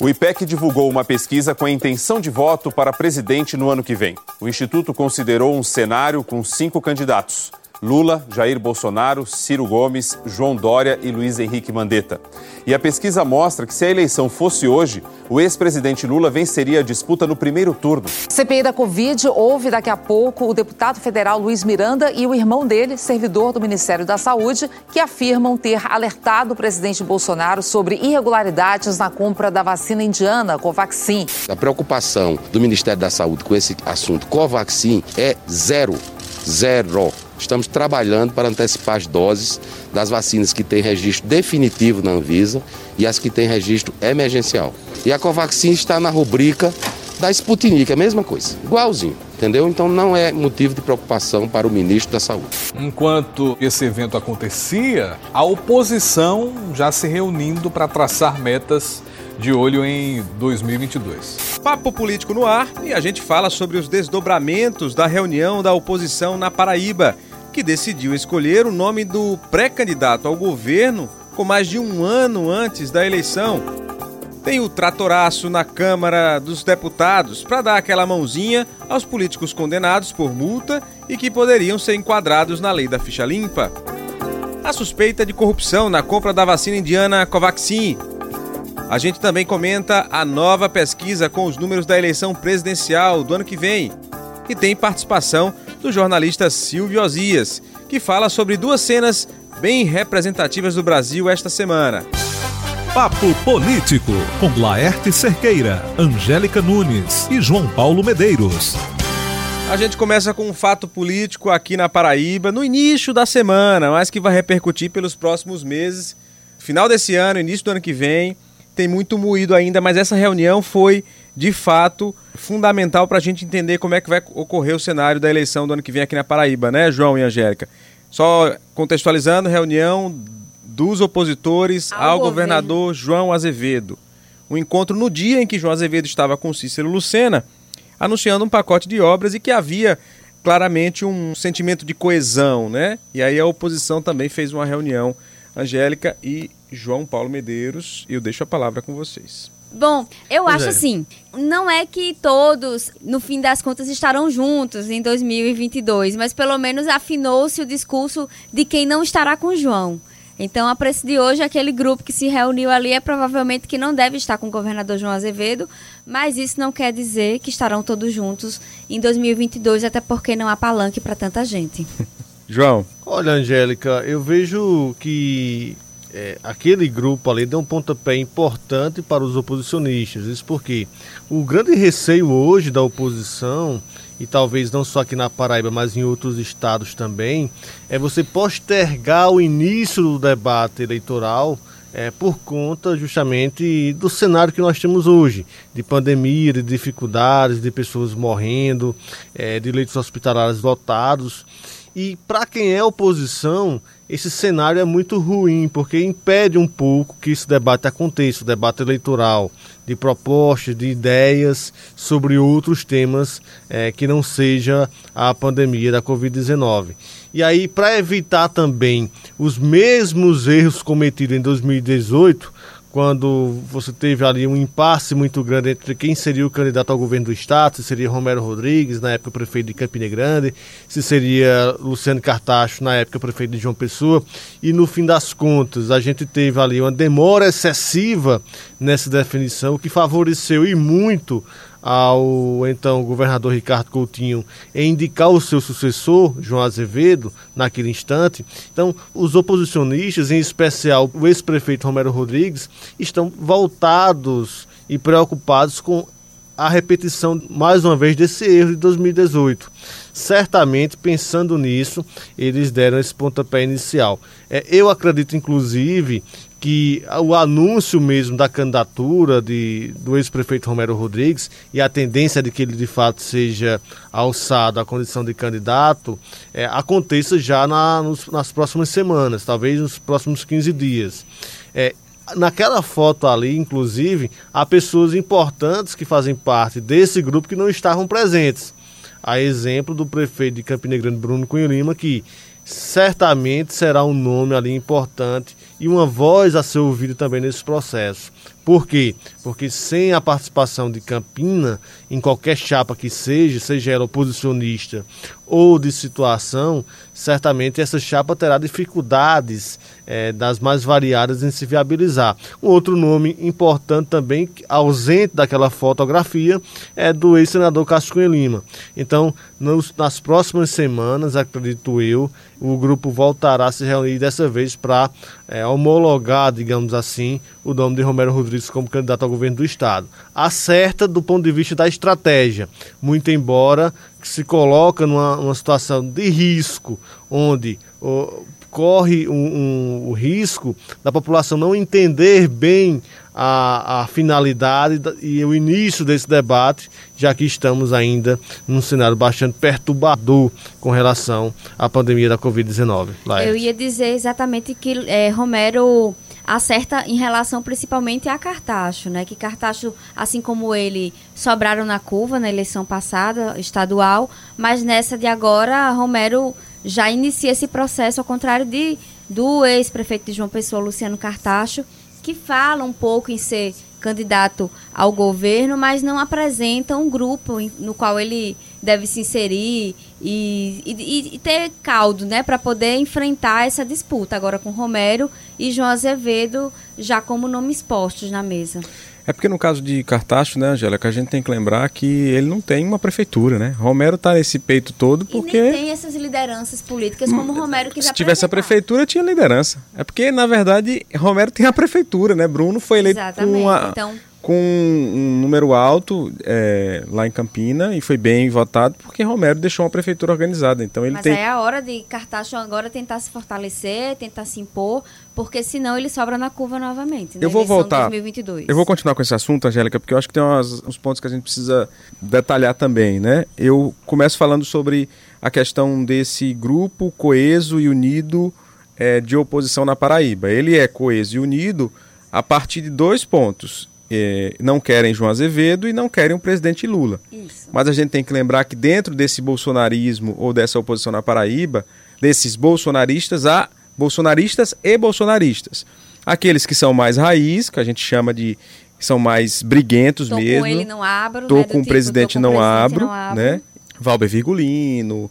O IPEC divulgou uma pesquisa com a intenção de voto para presidente no ano que vem. O Instituto considerou um cenário com cinco candidatos. Lula, Jair Bolsonaro, Ciro Gomes, João Dória e Luiz Henrique Mandetta. E a pesquisa mostra que se a eleição fosse hoje, o ex-presidente Lula venceria a disputa no primeiro turno. CPI da Covid ouve daqui a pouco o deputado federal Luiz Miranda e o irmão dele, servidor do Ministério da Saúde, que afirmam ter alertado o presidente Bolsonaro sobre irregularidades na compra da vacina indiana Covaxin. A preocupação do Ministério da Saúde com esse assunto Covaxin é zero. Zero. Estamos trabalhando para antecipar as doses das vacinas que têm registro definitivo na Anvisa e as que têm registro emergencial. E a Covaxin está na rubrica da Sputnik, é a mesma coisa, igualzinho, entendeu? Então não é motivo de preocupação para o ministro da Saúde. Enquanto esse evento acontecia, a oposição já se reunindo para traçar metas de olho em 2022. Papo político no ar e a gente fala sobre os desdobramentos da reunião da oposição na Paraíba que decidiu escolher o nome do pré-candidato ao governo com mais de um ano antes da eleição. Tem o tratoraço na Câmara dos Deputados para dar aquela mãozinha aos políticos condenados por multa e que poderiam ser enquadrados na lei da ficha limpa. A suspeita de corrupção na compra da vacina indiana Covaxin. A gente também comenta a nova pesquisa com os números da eleição presidencial do ano que vem. E tem participação do jornalista Silvio Osias, que fala sobre duas cenas bem representativas do Brasil esta semana. Papo Político, com Laerte Cerqueira, Angélica Nunes e João Paulo Medeiros. A gente começa com um fato político aqui na Paraíba, no início da semana, mas que vai repercutir pelos próximos meses. Final desse ano, início do ano que vem, tem muito moído ainda, mas essa reunião foi de fato fundamental para a gente entender como é que vai ocorrer o cenário da eleição do ano que vem aqui na Paraíba, né, João e Angélica? Só contextualizando, reunião dos opositores ao, ao governador João Azevedo. Um encontro no dia em que João Azevedo estava com Cícero Lucena, anunciando um pacote de obras e que havia claramente um sentimento de coesão, né? E aí a oposição também fez uma reunião, Angélica e João Paulo Medeiros, e eu deixo a palavra com vocês. Bom, eu pois acho é. assim, não é que todos, no fim das contas, estarão juntos em 2022, mas pelo menos afinou-se o discurso de quem não estará com João. Então, a preço de hoje, aquele grupo que se reuniu ali é provavelmente que não deve estar com o governador João Azevedo, mas isso não quer dizer que estarão todos juntos em 2022, até porque não há palanque para tanta gente. João. Olha, Angélica, eu vejo que é, aquele grupo ali deu um pontapé importante para os oposicionistas. Isso porque o grande receio hoje da oposição, e talvez não só aqui na Paraíba, mas em outros estados também, é você postergar o início do debate eleitoral é, por conta justamente do cenário que nós temos hoje, de pandemia, de dificuldades, de pessoas morrendo, é, de leitos hospitalares lotados. E para quem é oposição, esse cenário é muito ruim, porque impede um pouco que esse debate aconteça, o debate eleitoral, de propostas, de ideias sobre outros temas é, que não seja a pandemia da Covid-19. E aí, para evitar também os mesmos erros cometidos em 2018, quando você teve ali um impasse muito grande entre quem seria o candidato ao governo do estado, se seria Romero Rodrigues, na época prefeito de Campina Grande, se seria Luciano Cartacho, na época prefeito de João Pessoa, e no fim das contas a gente teve ali uma demora excessiva nessa definição, que favoreceu e muito ao então governador Ricardo Coutinho em indicar o seu sucessor, João Azevedo, naquele instante. Então, os oposicionistas, em especial o ex-prefeito Romero Rodrigues, estão voltados e preocupados com a repetição, mais uma vez, desse erro de 2018. Certamente, pensando nisso, eles deram esse pontapé inicial. É, eu acredito, inclusive, que o anúncio mesmo da candidatura de, do ex-prefeito Romero Rodrigues e a tendência de que ele de fato seja alçado à condição de candidato é, aconteça já na, nos, nas próximas semanas, talvez nos próximos 15 dias. É, naquela foto ali, inclusive, há pessoas importantes que fazem parte desse grupo que não estavam presentes. A exemplo do prefeito de Campina Grande, Bruno Cunha Lima, que certamente será um nome ali importante e uma voz a ser ouvida também nesse processo. Por quê? porque sem a participação de Campina em qualquer chapa que seja, seja ela oposicionista ou de situação, certamente essa chapa terá dificuldades é, das mais variadas em se viabilizar. Um outro nome importante também, ausente daquela fotografia, é do ex-senador Cássio Lima. Então, nos, nas próximas semanas, acredito eu, o grupo voltará a se reunir dessa vez para é, homologar, digamos assim, o nome de Romero Rodrigues como candidato ao governo do Estado. Acerta do ponto de vista da estratégia, muito embora se coloca numa, numa situação de risco, onde corre um, um, o risco da população não entender bem a, a finalidade e o início desse debate, já que estamos ainda num cenário bastante perturbador com relação à pandemia da Covid-19. Eu ia dizer exatamente que é, Romero acerta em relação principalmente a Cartacho, né? Que Cartacho, assim como ele, sobraram na curva na eleição passada, estadual, mas nessa de agora, Romero já inicia esse processo, ao contrário de, do ex-prefeito de João Pessoa, Luciano Cartacho, que fala um pouco em ser candidato ao governo, mas não apresenta um grupo no qual ele deve se inserir e, e, e ter caldo, né, para poder enfrentar essa disputa agora com Romero e João Azevedo já como nomes postos na mesa. É porque no caso de Cartacho, né, Angélica, a gente tem que lembrar que ele não tem uma prefeitura, né? Romero está nesse peito todo porque... E nem tem essas lideranças políticas como Romero que Se tivesse a prefeitura, tinha liderança. É porque, na verdade, Romero tem a prefeitura, né? Bruno foi eleito Exatamente. com uma... Então com um número alto é, lá em Campina e foi bem votado porque Romero deixou uma prefeitura organizada. Então ele Mas tem... é a hora de Cartacho agora tentar se fortalecer, tentar se impor, porque senão ele sobra na curva novamente. Eu vou voltar. 2022. Eu vou continuar com esse assunto, Angélica, porque eu acho que tem umas, uns pontos que a gente precisa detalhar também, né? Eu começo falando sobre a questão desse grupo coeso e unido é, de oposição na Paraíba. Ele é coeso e unido a partir de dois pontos é, não querem João Azevedo e não querem o presidente Lula. Isso. Mas a gente tem que lembrar que dentro desse bolsonarismo ou dessa oposição na Paraíba, desses bolsonaristas, há bolsonaristas e bolsonaristas. Aqueles que são mais raiz, que a gente chama de são mais briguentos tô mesmo. Com ele não abro, tô né, com o tipo, presidente, com não, presidente abro, não abro, né? Valber Virgulino,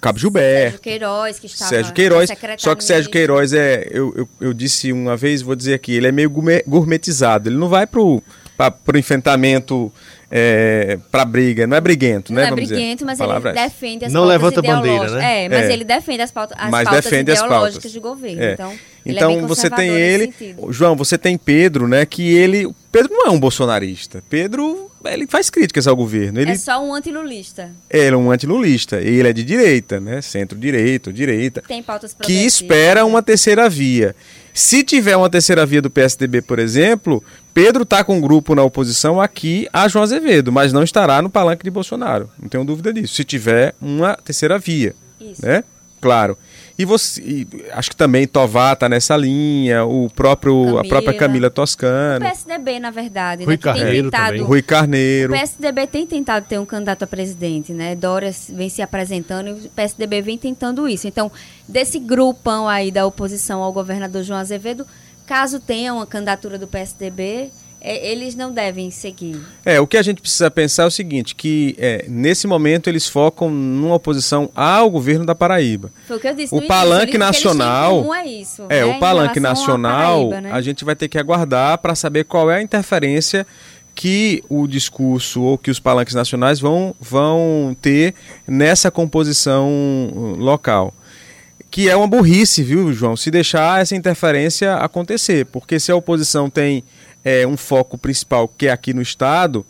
Cabo Gilberto. Sérgio Queiroz, que estava Sérgio Queiroz. Só que Sérgio Queiroz é. Eu, eu, eu, disse uma vez, vou dizer aqui, ele é meio gourmetizado. Ele não vai pro, pra, pro enfrentamento. É, para briga, não é briguento, né? Não é briguento, mas ele é defende as não pautas levanta bandeira, né? É, mas é. ele defende as pautas, as mas pautas defende ideológicas as pautas. de governo. É. Então, então é você tem ele, João, você tem Pedro, né? Que ele, Pedro não é um bolsonarista. Pedro ele faz críticas ao governo. Ele, é só um antilulista. Ele é um antilulista. E ele é de direita, né? Centro-direita, direita. Tem pautas Que espera uma terceira via. Se tiver uma terceira via do PSDB, por exemplo, Pedro está com um grupo na oposição aqui a João Azevedo, mas não estará no palanque de Bolsonaro. Não tenho dúvida disso. Se tiver uma terceira via. Isso. Né? Claro. E você, e acho que também Tovar tá nessa linha, o próprio Camila. a própria Camila Toscano. O PSDB, na verdade, Rui né, Carneiro tentado, também. Rui Carneiro. O PSDB tem tentado ter um candidato a presidente, né? Dória vem se apresentando e o PSDB vem tentando isso. Então, desse grupão aí da oposição ao governador João Azevedo, caso tenha uma candidatura do PSDB, é, eles não devem seguir. É, o que a gente precisa pensar é o seguinte, que é, nesse momento eles focam numa oposição ao governo da Paraíba. Foi o que eu disse. O palanque nacional é isso. É, né, o palanque nacional, Paraíba, né? a gente vai ter que aguardar para saber qual é a interferência que o discurso ou que os palanques nacionais vão, vão ter nessa composição uh, local. Que é uma burrice, viu, João, se deixar essa interferência acontecer. Porque se a oposição tem é, um foco principal, que é aqui no Estado,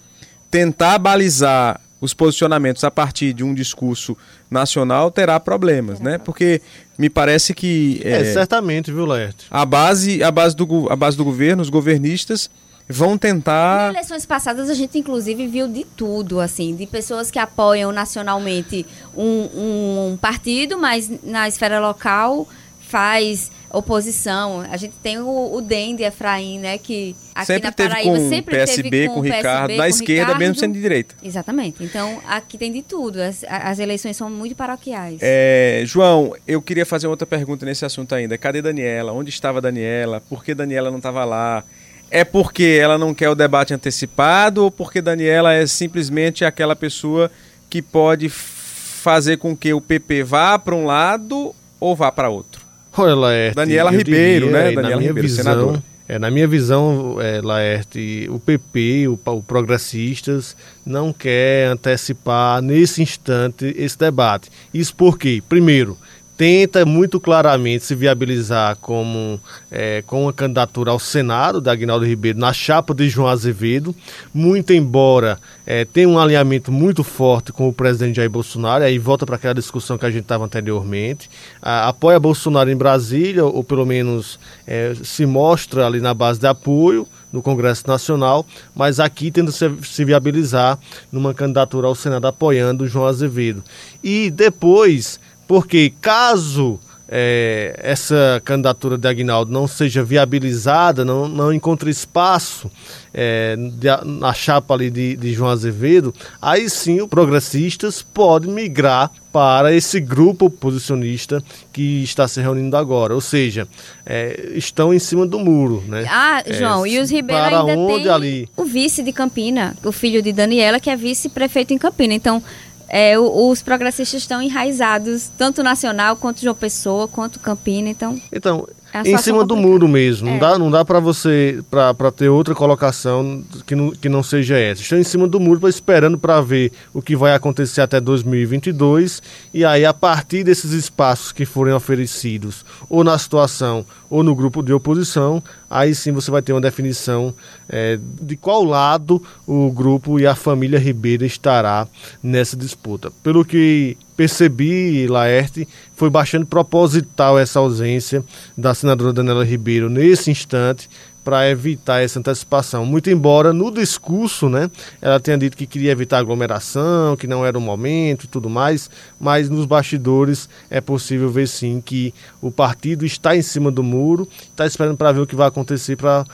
tentar balizar os posicionamentos a partir de um discurso nacional terá problemas, né? Porque me parece que é, é certamente, viu, Laerte? A base, a base do a base do governo, os governistas vão tentar. Em eleições passadas a gente inclusive viu de tudo, assim, de pessoas que apoiam nacionalmente um, um partido, mas na esfera local faz oposição. A gente tem o, o Dende Efraim, né, que aqui sempre na Paraíba teve com sempre PSB, teve com, com Ricardo, PSB, na com esquerda Ricardo. mesmo sendo de direita. Exatamente. Então, aqui tem de tudo. As, as eleições são muito paroquiais. É, João, eu queria fazer outra pergunta nesse assunto ainda. Cadê Daniela? Onde estava Daniela? Por que Daniela não estava lá? é porque ela não quer o debate antecipado ou porque Daniela é simplesmente aquela pessoa que pode fazer com que o PP vá para um lado ou vá para outro? Olha, Laerte, Daniela Ribeiro, diria, né? Daniela Ribeiro, visão, senadora. É, na minha visão, é, Laerte, o PP, o, o Progressistas, não quer antecipar nesse instante esse debate. Isso porque, primeiro, tenta muito claramente se viabilizar como é, com uma candidatura ao Senado da Aguinaldo Ribeiro na chapa de João Azevedo, muito embora é, tenha um alinhamento muito forte com o presidente Jair Bolsonaro, aí volta para aquela discussão que a gente estava anteriormente, a, apoia Bolsonaro em Brasília, ou pelo menos é, se mostra ali na base de apoio, no Congresso Nacional, mas aqui tenta se, se viabilizar numa candidatura ao Senado apoiando o João Azevedo. E depois porque caso é, essa candidatura de Aguinaldo não seja viabilizada, não, não encontre espaço é, de, na chapa ali de, de, João Azevedo, aí sim o Progressistas pode migrar para esse grupo oposicionista que está se reunindo agora. Ou seja, é, estão em cima do muro. Né? Ah, João, e os Ribeiro para ainda onde tem ali? o vice de Campina, o filho de Daniela, que é vice-prefeito em Campina. Então, é, os progressistas estão enraizados, tanto nacional quanto João Pessoa, quanto Campina, então... Então, em cima do muro mesmo. É. Não dá, não dá para você para ter outra colocação que não, que não seja essa. Estão em cima do muro esperando para ver o que vai acontecer até 2022 e aí a partir desses espaços que forem oferecidos ou na situação ou no grupo de oposição, aí sim você vai ter uma definição é, de qual lado o grupo e a família Ribeiro estará nessa disputa. Pelo que percebi, Laerte, foi bastante proposital essa ausência da senadora Daniela Ribeiro nesse instante para evitar essa antecipação. Muito embora no discurso, né, ela tenha dito que queria evitar aglomeração, que não era o momento e tudo mais, mas nos bastidores é possível ver sim que o partido está em cima do muro, está esperando para ver o que vai acontecer para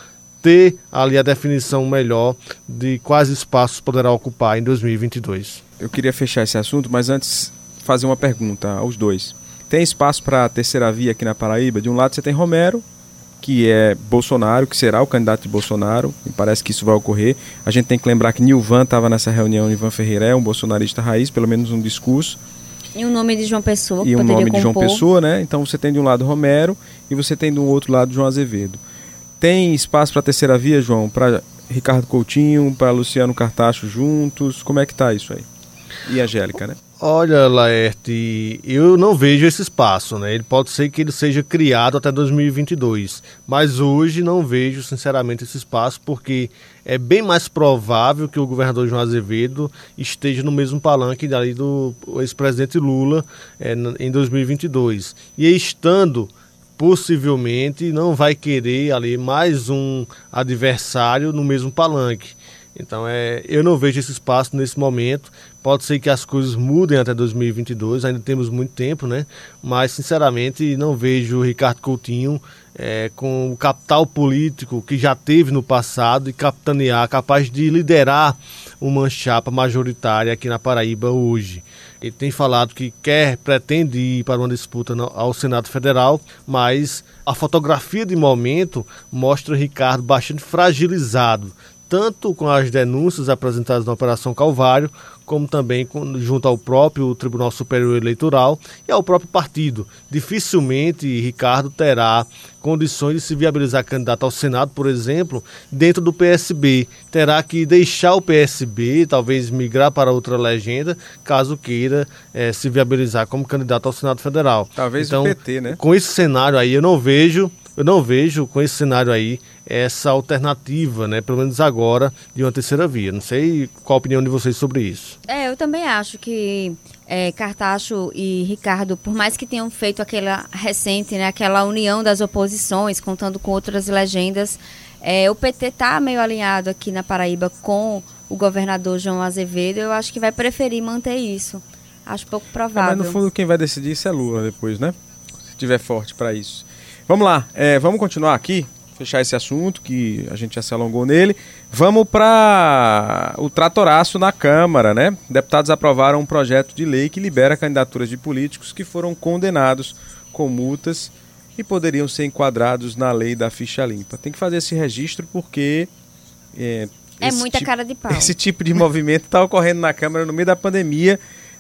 ter ali a definição melhor de quais espaços poderá ocupar em 2022. Eu queria fechar esse assunto, mas antes fazer uma pergunta aos dois. Tem espaço para a terceira via aqui na Paraíba? De um lado você tem Romero, que é Bolsonaro, que será o candidato de Bolsonaro, e parece que isso vai ocorrer. A gente tem que lembrar que Nilvan estava nessa reunião, Nilvan Ferreira é um bolsonarista raiz, pelo menos um discurso. E o nome de João Pessoa. E o nome compor. de João Pessoa, né? Então você tem de um lado Romero e você tem do outro lado João Azevedo. Tem espaço para a terceira via, João? Para Ricardo Coutinho, para Luciano Cartacho juntos? Como é que tá isso aí? E a Angélica, né? Olha, Laerte, eu não vejo esse espaço, né? Ele pode ser que ele seja criado até 2022, mas hoje não vejo, sinceramente, esse espaço, porque é bem mais provável que o governador João Azevedo esteja no mesmo palanque dali do ex-presidente Lula é, em 2022. E estando possivelmente não vai querer ali mais um adversário no mesmo palanque. Então é, eu não vejo esse espaço nesse momento. Pode ser que as coisas mudem até 2022, ainda temos muito tempo, né? Mas sinceramente não vejo o Ricardo Coutinho é, com o capital político que já teve no passado e capitanear, capaz de liderar uma chapa majoritária aqui na Paraíba hoje. Ele tem falado que quer, pretende ir para uma disputa ao Senado Federal, mas a fotografia de momento mostra o Ricardo bastante fragilizado tanto com as denúncias apresentadas na Operação Calvário, como também com, junto ao próprio Tribunal Superior Eleitoral e ao próprio partido. Dificilmente Ricardo terá condições de se viabilizar candidato ao Senado, por exemplo, dentro do PSB. Terá que deixar o PSB, talvez migrar para outra legenda, caso queira é, se viabilizar como candidato ao Senado Federal. Talvez então, o PT, né? Com esse cenário aí, eu não vejo eu não vejo com esse cenário aí essa alternativa, né, pelo menos agora, de uma terceira via. Não sei qual a opinião de vocês sobre isso. É, eu também acho que é, Cartacho e Ricardo, por mais que tenham feito aquela recente, né, aquela união das oposições, contando com outras legendas, é, o PT está meio alinhado aqui na Paraíba com o governador João Azevedo. Eu acho que vai preferir manter isso. Acho pouco provável. É, mas no fundo quem vai decidir isso é Lula depois, né? Se tiver forte para isso. Vamos lá, é, vamos continuar aqui, fechar esse assunto que a gente já se alongou nele. Vamos para o tratoraço na Câmara, né? Deputados aprovaram um projeto de lei que libera candidaturas de políticos que foram condenados com multas e poderiam ser enquadrados na lei da ficha limpa. Tem que fazer esse registro porque. É, é muita tipo, cara de pau. Esse tipo de movimento está ocorrendo na Câmara no meio da pandemia,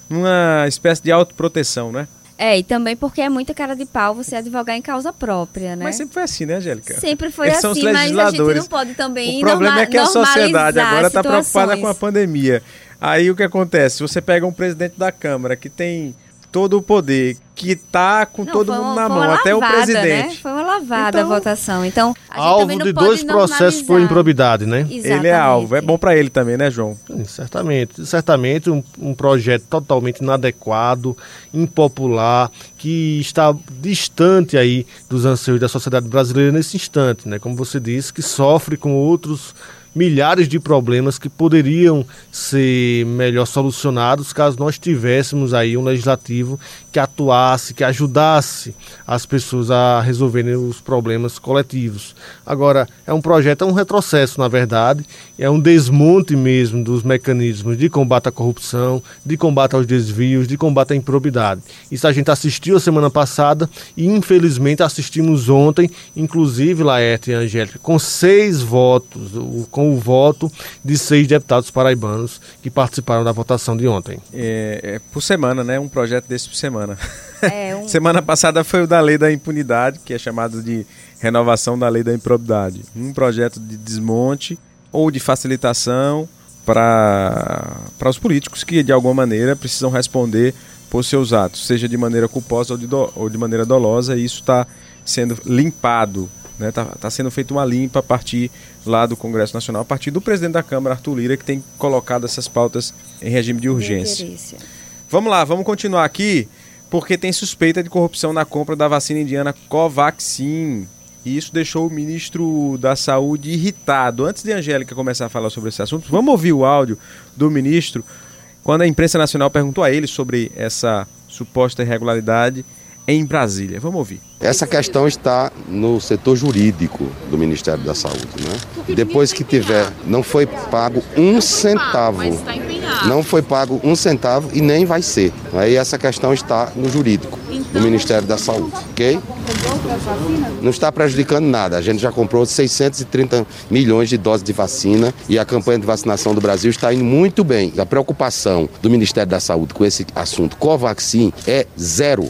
numa espécie de autoproteção, né? É, e também porque é muita cara de pau você advogar em causa própria, né? Mas sempre foi assim, né, Angélica? Sempre foi Eles assim, mas a gente não pode também O problema é que a sociedade agora está preocupada com a pandemia. Aí o que acontece? Você pega um presidente da Câmara que tem todo o poder, que está com não, todo mundo na mão, lavada, até o né? presidente. Né? Foi uma lavada então, a votação. Então, a alvo de dois processos por improbidade, né? Exatamente. Ele é alvo. É bom para ele também, né, João? Sim, certamente. Certamente um, um projeto totalmente inadequado, impopular, que está distante aí dos anseios da sociedade brasileira nesse instante, né? Como você disse, que sofre com outros milhares de problemas que poderiam ser melhor solucionados caso nós tivéssemos aí um legislativo que atuasse, que ajudasse as pessoas a resolverem os problemas coletivos. Agora, é um projeto, é um retrocesso, na verdade, é um desmonte mesmo dos mecanismos de combate à corrupção, de combate aos desvios, de combate à improbidade. Isso a gente assistiu a semana passada e, infelizmente, assistimos ontem, inclusive, Laerte e Angélica, com seis votos, com com o voto de seis deputados paraibanos que participaram da votação de ontem. É, é por semana, né? Um projeto desse por semana. É, um... semana passada foi o da lei da impunidade, que é chamado de renovação da lei da improbidade. Um projeto de desmonte ou de facilitação para os políticos que, de alguma maneira, precisam responder por seus atos, seja de maneira culposa ou de, do, ou de maneira dolosa, e isso está sendo limpado Está né? Tá, tá sendo feita uma limpa a partir lá do Congresso Nacional, a partir do presidente da Câmara, Arthur Lira, que tem colocado essas pautas em regime de urgência. Vamos lá, vamos continuar aqui, porque tem suspeita de corrupção na compra da vacina indiana Covaxin. E isso deixou o ministro da Saúde irritado. Antes de Angélica começar a falar sobre esse assunto, vamos ouvir o áudio do ministro quando a imprensa nacional perguntou a ele sobre essa suposta irregularidade em Brasília. Vamos ouvir. Essa questão está no setor jurídico do Ministério da Saúde. Né? Depois que tiver, não foi pago um centavo. Não foi pago um centavo e nem vai ser. Aí essa questão está no jurídico do Ministério da Saúde, ok? Não está prejudicando nada. A gente já comprou 630 milhões de doses de vacina e a campanha de vacinação do Brasil está indo muito bem. A preocupação do Ministério da Saúde com esse assunto Covaxin é zero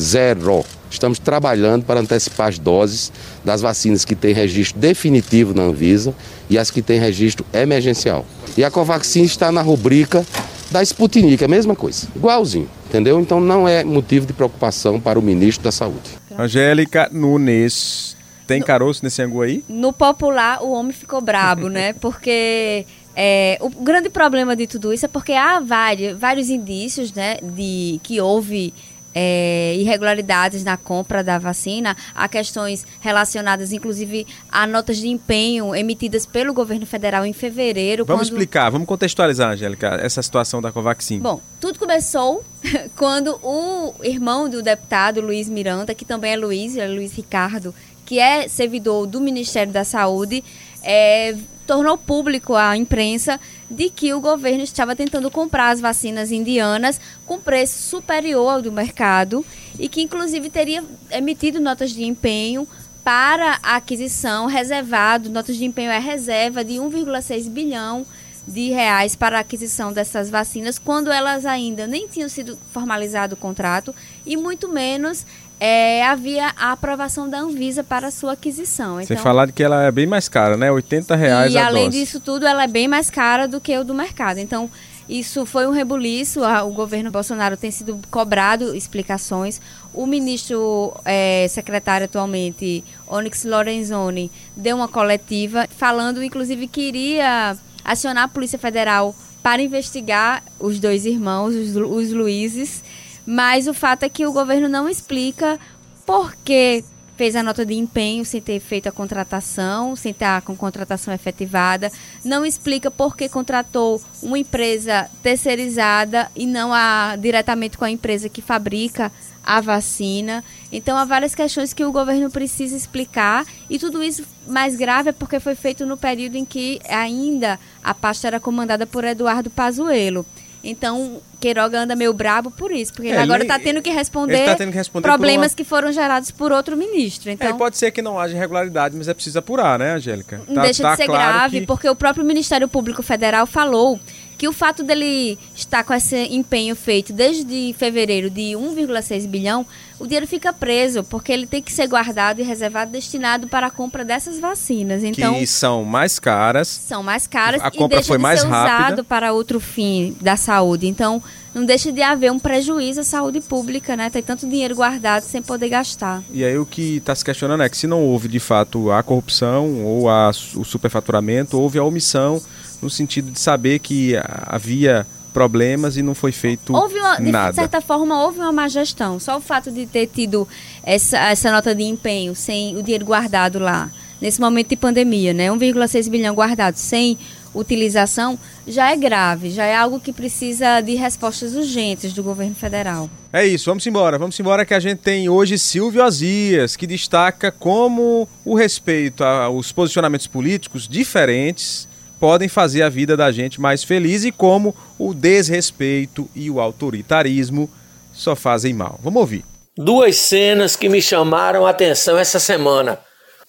zero. Estamos trabalhando para antecipar as doses das vacinas que têm registro definitivo na Anvisa e as que têm registro emergencial. E a Covaxin está na rubrica da Sputnik, é a mesma coisa, igualzinho, entendeu? Então não é motivo de preocupação para o ministro da Saúde. Angélica Nunes, tem caroço nesse angu aí? No popular, o homem ficou brabo, né? Porque é, o grande problema de tudo isso é porque há vários, vários indícios, né, de que houve é, irregularidades na compra da vacina, há questões relacionadas, inclusive, a notas de empenho emitidas pelo governo federal em fevereiro. Vamos quando... explicar, vamos contextualizar, Angélica, essa situação da Covaxin. Bom, tudo começou quando o irmão do deputado Luiz Miranda, que também é Luiz, é Luiz Ricardo, que é servidor do Ministério da Saúde, é, tornou público à imprensa de que o governo estava tentando comprar as vacinas indianas com preço superior ao do mercado e que inclusive teria emitido notas de empenho para a aquisição reservado, notas de empenho é reserva de 1,6 bilhão de reais para a aquisição dessas vacinas, quando elas ainda nem tinham sido formalizado o contrato e muito menos é, havia a aprovação da Anvisa para sua aquisição. Então, Sem falar de que ela é bem mais cara, né? 80 reais e, a além dose. disso tudo, ela é bem mais cara do que o do mercado. Então, isso foi um rebuliço. O governo Bolsonaro tem sido cobrado explicações. O ministro é, secretário atualmente, Onyx Lorenzoni, deu uma coletiva falando, inclusive, que iria acionar a Polícia Federal para investigar os dois irmãos, os, os Luizes mas o fato é que o governo não explica por que fez a nota de empenho sem ter feito a contratação, sem estar com contratação efetivada, não explica por que contratou uma empresa terceirizada e não a, diretamente com a empresa que fabrica a vacina. Então há várias questões que o governo precisa explicar e tudo isso mais grave é porque foi feito no período em que ainda a pasta era comandada por Eduardo Pazuello. Então, Queiroga anda meio brabo por isso, porque é, ele agora está tendo que responder, tá tendo que responder problemas uma... que foram gerados por outro ministro. Então, é, pode ser que não haja irregularidade, mas é preciso apurar, né, Angélica? Tá, deixa tá de ser claro grave, que... porque o próprio Ministério Público Federal falou que o fato dele estar com esse empenho feito desde fevereiro de 1,6 bilhão, o dinheiro fica preso, porque ele tem que ser guardado e reservado destinado para a compra dessas vacinas. Então, que são mais caras. São mais caras a compra foi mais rápida. usado para outro fim da saúde. Então, não deixa de haver um prejuízo à saúde pública, né? Tem tanto dinheiro guardado sem poder gastar. E aí o que está se questionando é que se não houve de fato a corrupção ou a, o superfaturamento, houve a omissão no sentido de saber que havia problemas e não foi feito houve uma, nada. De certa forma, houve uma má gestão. Só o fato de ter tido essa, essa nota de empenho sem o dinheiro guardado lá, nesse momento de pandemia, né? 1,6 bilhão guardado sem utilização, já é grave, já é algo que precisa de respostas urgentes do governo federal. É isso, vamos embora. Vamos embora que a gente tem hoje Silvio Azias, que destaca como o respeito aos posicionamentos políticos diferentes podem fazer a vida da gente mais feliz e como o desrespeito e o autoritarismo só fazem mal. Vamos ouvir. Duas cenas que me chamaram a atenção essa semana.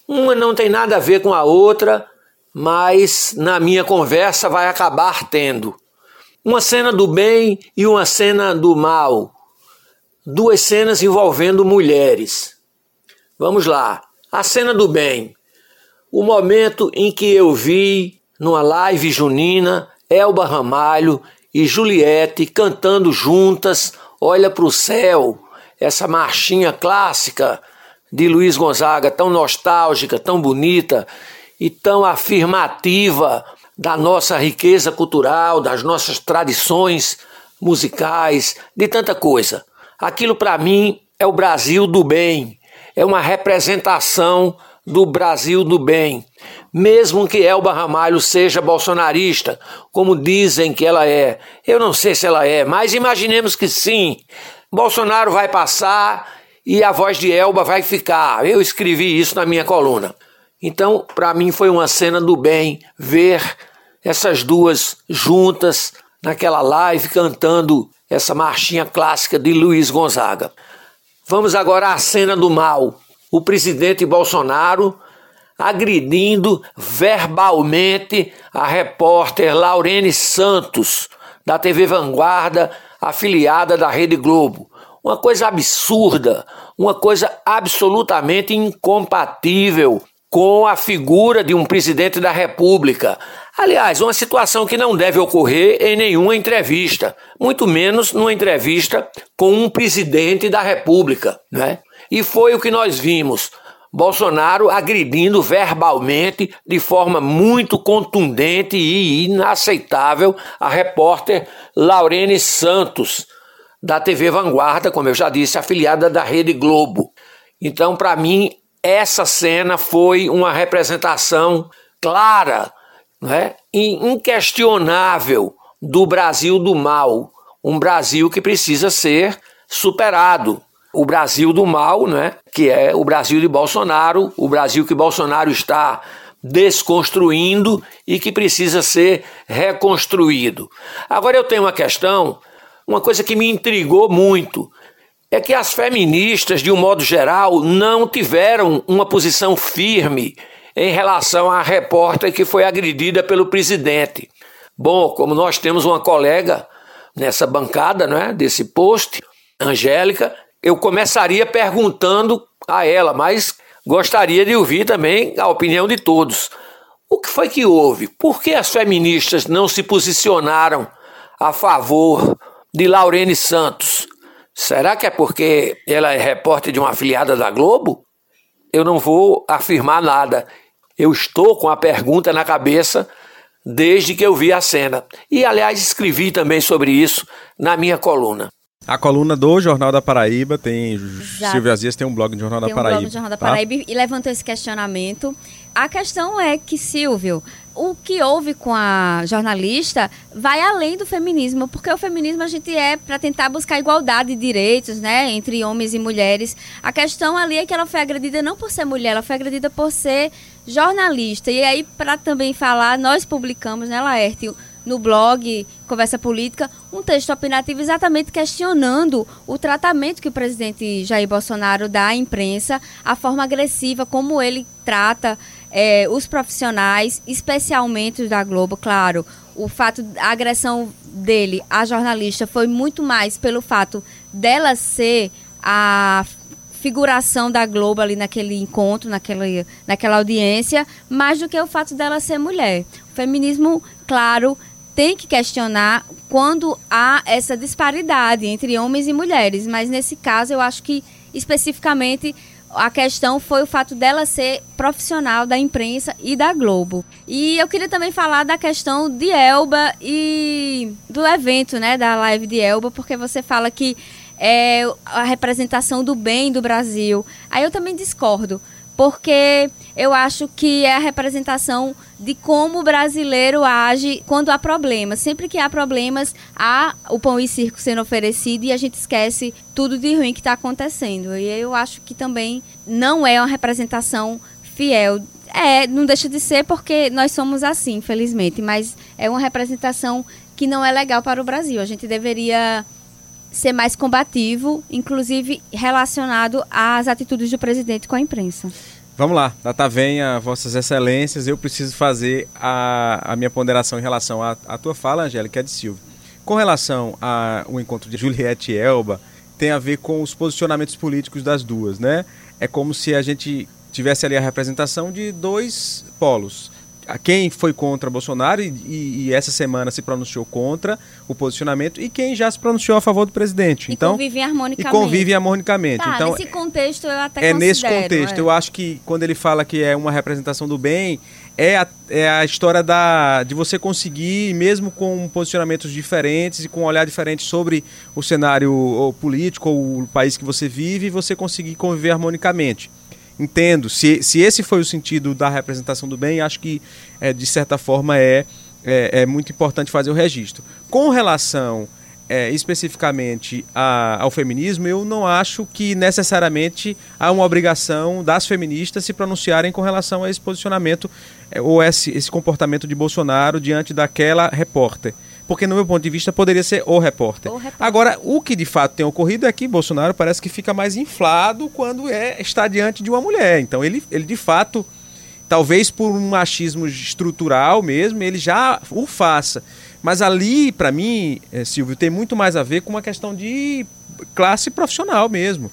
Uma não tem nada a ver com a outra, mas na minha conversa vai acabar tendo. Uma cena do bem e uma cena do mal. Duas cenas envolvendo mulheres. Vamos lá. A cena do bem. O momento em que eu vi numa live junina, Elba Ramalho e Juliette cantando juntas Olha para o Céu, essa marchinha clássica de Luiz Gonzaga, tão nostálgica, tão bonita e tão afirmativa da nossa riqueza cultural, das nossas tradições musicais, de tanta coisa. Aquilo para mim é o Brasil do bem, é uma representação do Brasil do bem mesmo que Elba Ramalho seja bolsonarista, como dizem que ela é. Eu não sei se ela é, mas imaginemos que sim. Bolsonaro vai passar e a voz de Elba vai ficar. Eu escrevi isso na minha coluna. Então, para mim foi uma cena do bem ver essas duas juntas naquela live cantando essa marchinha clássica de Luiz Gonzaga. Vamos agora à cena do mal. O presidente Bolsonaro agredindo verbalmente a repórter Laurene Santos, da TV Vanguarda, afiliada da Rede Globo. Uma coisa absurda, uma coisa absolutamente incompatível com a figura de um presidente da República. Aliás, uma situação que não deve ocorrer em nenhuma entrevista, muito menos numa entrevista com um presidente da República. Né? E foi o que nós vimos. Bolsonaro agredindo verbalmente, de forma muito contundente e inaceitável, a repórter Laurene Santos, da TV Vanguarda, como eu já disse, afiliada da Rede Globo. Então, para mim, essa cena foi uma representação clara né, e inquestionável do Brasil do mal, um Brasil que precisa ser superado, o Brasil do mal, né? que é o Brasil de Bolsonaro, o Brasil que Bolsonaro está desconstruindo e que precisa ser reconstruído. Agora eu tenho uma questão, uma coisa que me intrigou muito, é que as feministas, de um modo geral, não tiveram uma posição firme em relação à repórter que foi agredida pelo presidente. Bom, como nós temos uma colega nessa bancada, né, desse post, Angélica, eu começaria perguntando a ela, mas gostaria de ouvir também a opinião de todos. O que foi que houve? Por que as feministas não se posicionaram a favor de Laurene Santos? Será que é porque ela é repórter de uma afiliada da Globo? Eu não vou afirmar nada. Eu estou com a pergunta na cabeça desde que eu vi a cena. E, aliás, escrevi também sobre isso na minha coluna. A coluna do Jornal da Paraíba tem. Exato. Silvia Azias tem um blog no Jornal tem da Paraíba. Um blog no Jornal da Paraíba tá? e levantou esse questionamento. A questão é que, Silvio, o que houve com a jornalista vai além do feminismo, porque o feminismo a gente é para tentar buscar igualdade de direitos, né, entre homens e mulheres. A questão ali é que ela foi agredida não por ser mulher, ela foi agredida por ser jornalista. E aí, para também falar, nós publicamos, né, Laerte, no blog Conversa Política um texto opinativo exatamente questionando o tratamento que o presidente Jair Bolsonaro dá à imprensa, a forma agressiva como ele trata é, os profissionais, especialmente os da Globo, claro. O fato da agressão dele à jornalista foi muito mais pelo fato dela ser a figuração da Globo ali naquele encontro, naquela, naquela audiência, mais do que o fato dela ser mulher. O feminismo, claro, tem que questionar quando há essa disparidade entre homens e mulheres, mas nesse caso eu acho que especificamente a questão foi o fato dela ser profissional da imprensa e da Globo. E eu queria também falar da questão de Elba e do evento, né, da live de Elba, porque você fala que é a representação do bem do Brasil. Aí eu também discordo, porque eu acho que é a representação de como o brasileiro age quando há problemas. Sempre que há problemas, há o pão e circo sendo oferecido e a gente esquece tudo de ruim que está acontecendo. E eu acho que também não é uma representação fiel. É, não deixa de ser porque nós somos assim, infelizmente, mas é uma representação que não é legal para o Brasil. A gente deveria ser mais combativo, inclusive relacionado às atitudes do presidente com a imprensa. Vamos lá, data venha, Vossas Excelências. Eu preciso fazer a, a minha ponderação em relação à, tua fala, Angélica, é de Silva. Com relação ao encontro de Juliette e Elba, tem a ver com os posicionamentos políticos das duas, né? É como se a gente tivesse ali a representação de dois polos quem foi contra Bolsonaro e, e, e, essa semana se pronunciou contra o posicionamento e quem já se pronunciou a favor do presidente. E então, convivem harmonicamente. E convivem harmonicamente. Tá, então, nesse contexto eu até É nesse contexto. É. Eu acho que quando ele fala que é uma representação do bem, é a, é a história da, de você conseguir, mesmo com posicionamentos diferentes e com um olhar diferente sobre o cenário político ou o país que você vive, você conseguir conviver harmonicamente entendo. Se, se esse foi o sentido da representação do bem, acho que, é, de certa forma, é, é, é, muito importante fazer o registro. Com relação é, especificamente a, ao feminismo, eu não acho que necessariamente há uma obrigação das feministas se pronunciarem com relação a esse posicionamento é, ou esse, esse comportamento de Bolsonaro diante daquela repórter porque no meu ponto de vista poderia ser o repórter. o repórter. Agora, o que de fato tem ocorrido é que Bolsonaro parece que fica mais inflado quando é está diante de uma mulher. Então ele, ele de fato, talvez por um machismo estrutural mesmo, ele já o faça. Mas ali, para mim, é, Silvio, tem muito mais a ver com uma questão de classe profissional mesmo.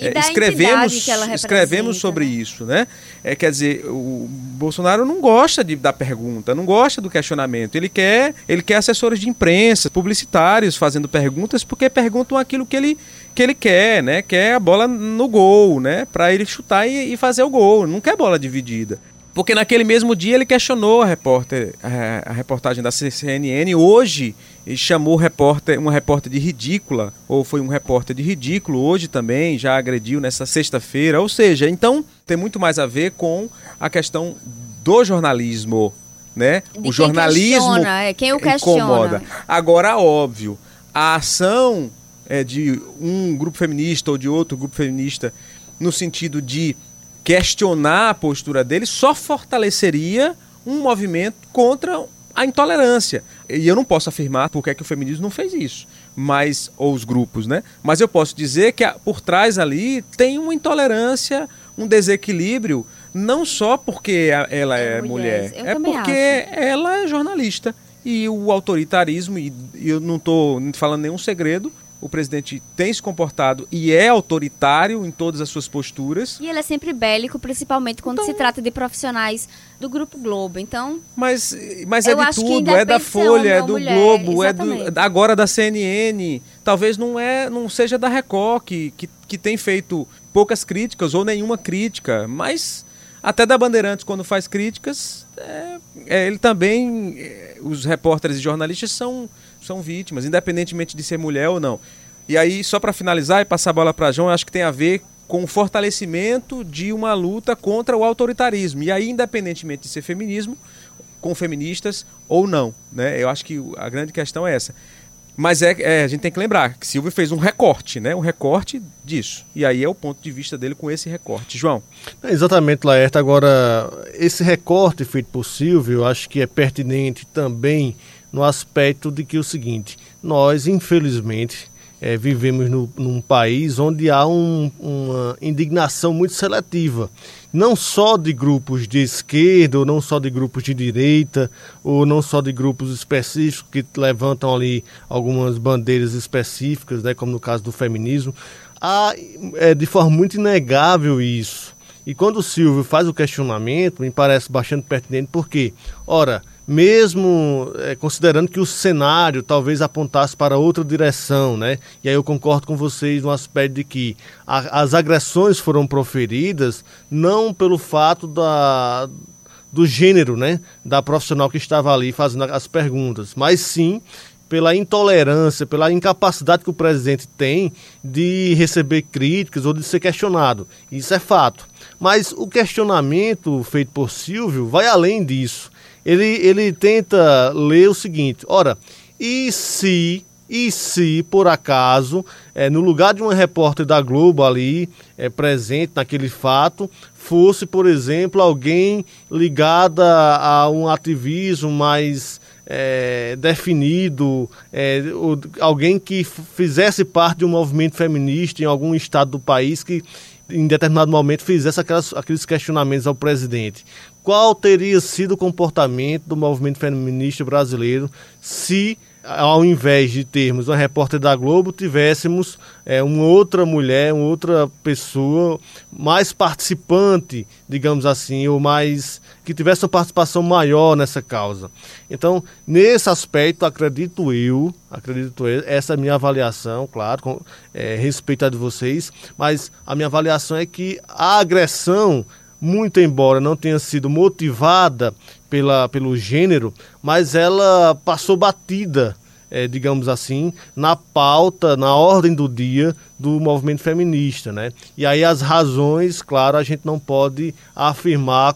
É, escrevemos, escrevemos sobre né? isso, né? É, quer dizer, o Bolsonaro não gosta de, da pergunta, não gosta do questionamento. Ele quer, ele quer assessores de imprensa, publicitários fazendo perguntas, porque perguntam aquilo que ele, que ele quer, né? Quer a bola no gol, né? Para ele chutar e, e fazer o gol. Não quer bola dividida. Porque naquele mesmo dia ele questionou a, repórter, a, a reportagem da CNN. Hoje ele chamou repórter, uma repórter de ridícula, ou foi um repórter de ridículo. Hoje também já agrediu nessa sexta-feira. Ou seja, então tem muito mais a ver com a questão do jornalismo. Né? De o jornalismo questiona, é, quem o questiona. incomoda. Agora, óbvio, a ação é, de um grupo feminista ou de outro grupo feminista no sentido de questionar a postura dele só fortaleceria um movimento contra a intolerância. E eu não posso afirmar por que, é que o feminismo não fez isso, mas ou os grupos, né? Mas eu posso dizer que por trás ali tem uma intolerância, um desequilíbrio, não só porque ela é, é mulher, é porque acho. ela é jornalista. E o autoritarismo, e eu não estou falando nenhum segredo, o presidente tem se comportado e é autoritário em todas as suas posturas. E ele é sempre bélico, principalmente quando então, se trata de profissionais do Grupo Globo. Então. Mas, mas é de tudo, é da Folha, é do mulher, Globo, exatamente. é do, agora da CNN. Talvez não é, não seja da Record, que, que, que tem feito poucas críticas ou nenhuma crítica, mas até da Bandeirantes, quando faz críticas, é, é, ele também. É, os repórteres e jornalistas são são vítimas, independentemente de ser mulher ou não. E aí, só para finalizar e passar a bola para João, eu acho que tem a ver com o fortalecimento de uma luta contra o autoritarismo. E aí, independentemente de ser feminismo, com feministas ou não. Né? Eu acho que a grande questão é essa. Mas é, é, a gente tem que lembrar que Silvio fez um recorte, né? Um recorte disso. E aí é o ponto de vista dele com esse recorte. João. exatamente, Laerta. Agora, esse recorte feito por Silvio, eu acho que é pertinente também no aspecto de que o seguinte, nós, infelizmente, é, vivemos no, num país onde há um, uma indignação muito seletiva, não só de grupos de esquerda, ou não só de grupos de direita, ou não só de grupos específicos que levantam ali algumas bandeiras específicas, né, como no caso do feminismo. Há é, de forma muito inegável isso. E quando o Silvio faz o questionamento, me parece bastante pertinente, porque, ora, mesmo é, considerando que o cenário talvez apontasse para outra direção, né? E aí eu concordo com vocês no aspecto de que a, as agressões foram proferidas não pelo fato da, do gênero, né? Da profissional que estava ali fazendo as perguntas, mas sim pela intolerância, pela incapacidade que o presidente tem de receber críticas ou de ser questionado. Isso é fato. Mas o questionamento feito por Silvio vai além disso ele, ele tenta ler o seguinte: ora, e se, e se por acaso, é, no lugar de uma repórter da Globo ali, é, presente naquele fato, fosse, por exemplo, alguém ligada a um ativismo mais é, definido, é, alguém que fizesse parte de um movimento feminista em algum estado do país que em determinado momento fizesse aquelas, aqueles questionamentos ao presidente. Qual teria sido o comportamento do movimento feminista brasileiro se ao invés de termos uma repórter da Globo, tivéssemos é, uma outra mulher, uma outra pessoa mais participante, digamos assim, ou mais que tivesse uma participação maior nessa causa. Então, nesse aspecto, acredito eu, acredito eu, essa é a minha avaliação, claro, com, é, respeito a de vocês, mas a minha avaliação é que a agressão muito embora não tenha sido motivada pela, pelo gênero, mas ela passou batida, é, digamos assim, na pauta, na ordem do dia do movimento feminista, né? E aí as razões, claro, a gente não pode afirmar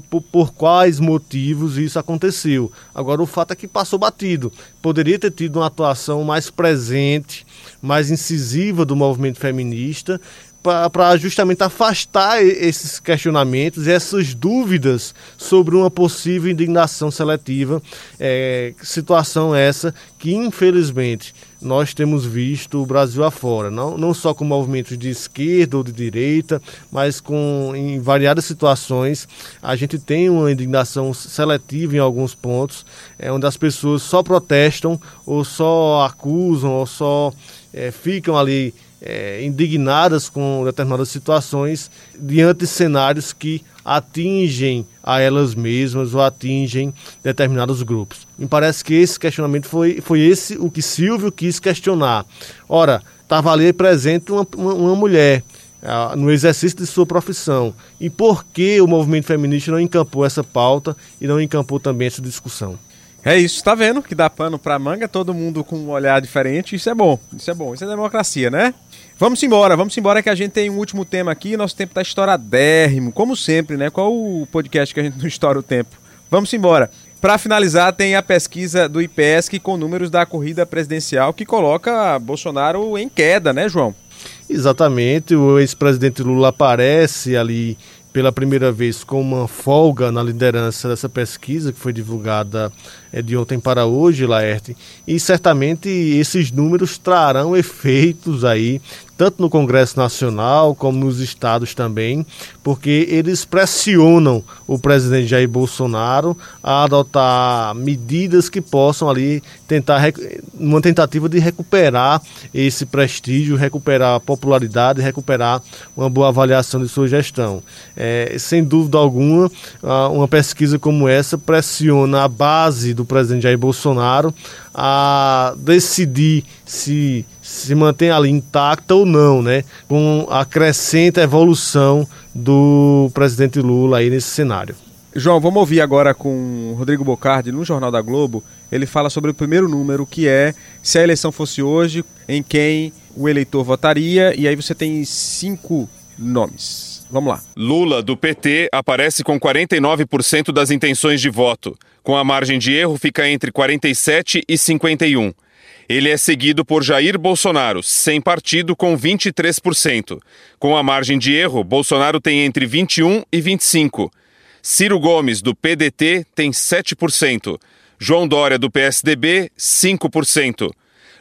por, por, por, quais motivos isso aconteceu. Agora, o fato é que passou batido. Poderia ter tido uma atuação mais presente, mais incisiva do movimento feminista, para justamente afastar esses questionamentos, essas dúvidas sobre uma possível indignação seletiva, é, situação essa que infelizmente nós temos visto o Brasil afora, não, não só com movimentos de esquerda ou de direita, mas com em variadas situações a gente tem uma indignação seletiva em alguns pontos, é, onde as pessoas só protestam ou só acusam ou só é, ficam ali é, indignadas com determinadas situações diante de cenários que atingem a elas mesmas ou atingem determinados grupos. Me parece que esse questionamento foi, foi esse o que Silvio quis questionar. Ora, estava ali presente uma, uma, uma mulher ah, no exercício de sua profissão. E por que o movimento feminista não encampou essa pauta e não encampou também essa discussão? É isso, tá vendo? Que dá pano pra manga, todo mundo com um olhar diferente. Isso é bom, isso é bom, isso é democracia, né? Vamos embora, vamos embora que a gente tem um último tema aqui. Nosso tempo tá estouradérrimo, como sempre, né? Qual o podcast que a gente não estoura o tempo? Vamos embora. Para finalizar, tem a pesquisa do IPESC com números da corrida presidencial que coloca Bolsonaro em queda, né, João? Exatamente. O ex-presidente Lula aparece ali pela primeira vez com uma folga na liderança dessa pesquisa que foi divulgada é, de ontem para hoje, Laerte, e certamente esses números trarão efeitos aí tanto no Congresso Nacional como nos estados também, porque eles pressionam o presidente Jair Bolsonaro a adotar medidas que possam ali tentar uma tentativa de recuperar esse prestígio, recuperar a popularidade, recuperar uma boa avaliação de sua gestão. É, sem dúvida alguma, uma pesquisa como essa pressiona a base do presidente Jair Bolsonaro a decidir se se mantém ali intacta ou não, né? Com a crescente evolução do presidente Lula aí nesse cenário. João, vamos ouvir agora com o Rodrigo Bocardi no Jornal da Globo. Ele fala sobre o primeiro número, que é se a eleição fosse hoje, em quem o eleitor votaria. E aí você tem cinco nomes. Vamos lá. Lula, do PT, aparece com 49% das intenções de voto. Com a margem de erro, fica entre 47 e 51. Ele é seguido por Jair Bolsonaro, sem partido, com 23%. Com a margem de erro, Bolsonaro tem entre 21 e 25. Ciro Gomes, do PDT, tem 7%. João Dória, do PSDB, 5%.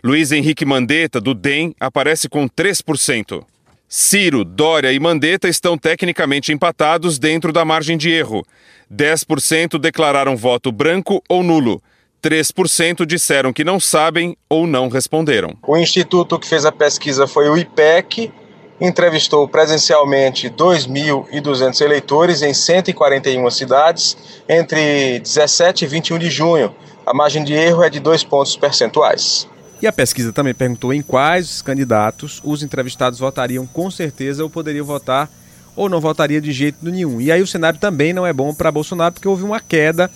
Luiz Henrique Mandetta, do DEM, aparece com 3%. Ciro, Dória e Mandetta estão tecnicamente empatados dentro da margem de erro. 10% declararam voto branco ou nulo. 3% disseram que não sabem ou não responderam. O instituto que fez a pesquisa foi o IPEC, entrevistou presencialmente 2.200 eleitores em 141 cidades entre 17 e 21 de junho. A margem de erro é de 2 pontos percentuais. E a pesquisa também perguntou em quais candidatos os entrevistados votariam com certeza ou poderiam votar ou não votaria de jeito nenhum. E aí o cenário também não é bom para Bolsonaro porque houve uma queda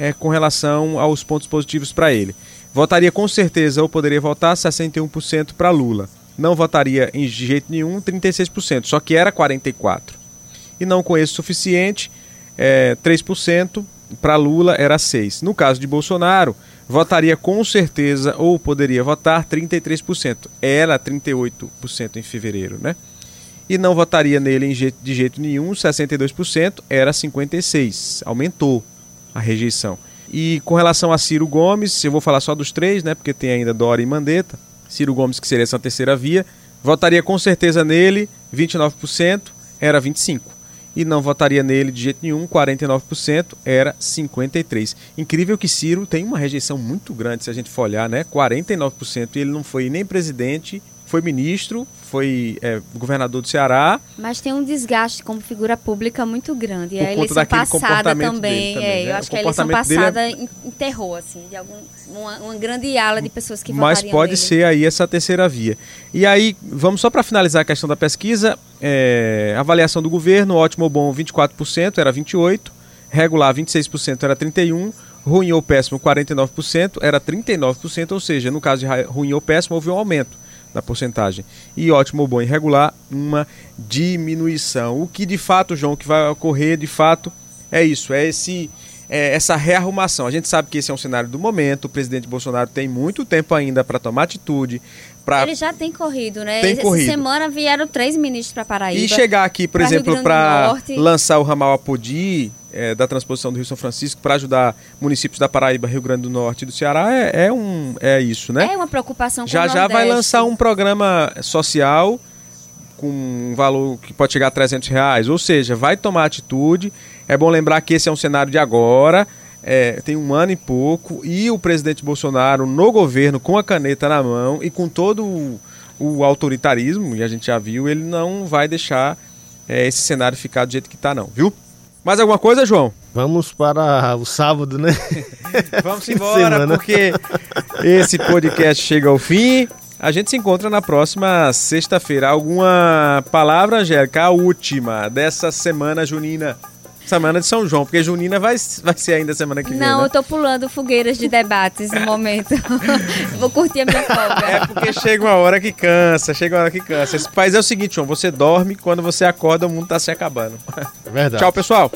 é, com relação aos pontos positivos para ele. Votaria com certeza ou poderia votar 61% para Lula não votaria em jeito nenhum 36%, só que era 44%. E não conheço o suficiente, é, 3%, para Lula era 6%. No caso de Bolsonaro, votaria com certeza ou poderia votar 33%. Era 38% em fevereiro, né? E não votaria nele de jeito nenhum, 62%, era 56%. Aumentou a rejeição. E com relação a Ciro Gomes, eu vou falar só dos três, né? Porque tem ainda Dória e Mandetta. Ciro Gomes, que seria essa terceira via, votaria com certeza nele, 29%, era 25%. E não votaria nele de jeito nenhum, 49%, era 53%. Incrível que Ciro tem uma rejeição muito grande, se a gente for olhar, né? 49%. E ele não foi nem presidente foi ministro, foi é, governador do Ceará. Mas tem um desgaste como figura pública muito grande. E a eleição passada também, também é, né? eu acho que a eleição passada é... enterrou, assim, de algum, uma, uma, grande ala de pessoas que Mas pode nele. ser aí essa terceira via. E aí, vamos só para finalizar a questão da pesquisa, é, avaliação do governo, ótimo ou bom 24%, era 28%, regular 26%, era 31%, ruim ou péssimo 49%, era 39%, ou seja, no caso de ruim ou péssimo houve um aumento da porcentagem. E ótimo, bom e regular, uma diminuição. O que de fato, João, que vai ocorrer de fato é isso, é esse é essa rearrumação. A gente sabe que esse é um cenário do momento. O presidente Bolsonaro tem muito tempo ainda para tomar atitude. Pra... Ele já tem corrido, né? Tem Essa corrido. semana vieram três ministros para Paraíba. E chegar aqui, por exemplo, para lançar o ramal Apodi, é, da transposição do Rio São Francisco para ajudar municípios da Paraíba, Rio Grande do Norte e do Ceará é, é, um, é isso, né? É uma preocupação com Já já vai lançar um programa social com um valor que pode chegar a 300 reais, ou seja, vai tomar atitude. É bom lembrar que esse é um cenário de agora, é, tem um ano e pouco, e o presidente Bolsonaro no governo com a caneta na mão e com todo o, o autoritarismo, e a gente já viu, ele não vai deixar é, esse cenário ficar do jeito que está não, viu? Mais alguma coisa, João? Vamos para o sábado, né? Vamos embora, porque esse podcast chega ao fim. A gente se encontra na próxima sexta-feira. Alguma palavra, Angélica? A última dessa semana junina. Semana de São João, porque Junina vai, vai ser ainda semana que vem. Não, né? eu tô pulando fogueiras de debates no momento. Vou curtir a minha folga. É porque chega uma hora que cansa, chega uma hora que cansa. Esse país é o seguinte, João, você dorme, quando você acorda, o mundo tá se acabando. É verdade. Tchau, pessoal.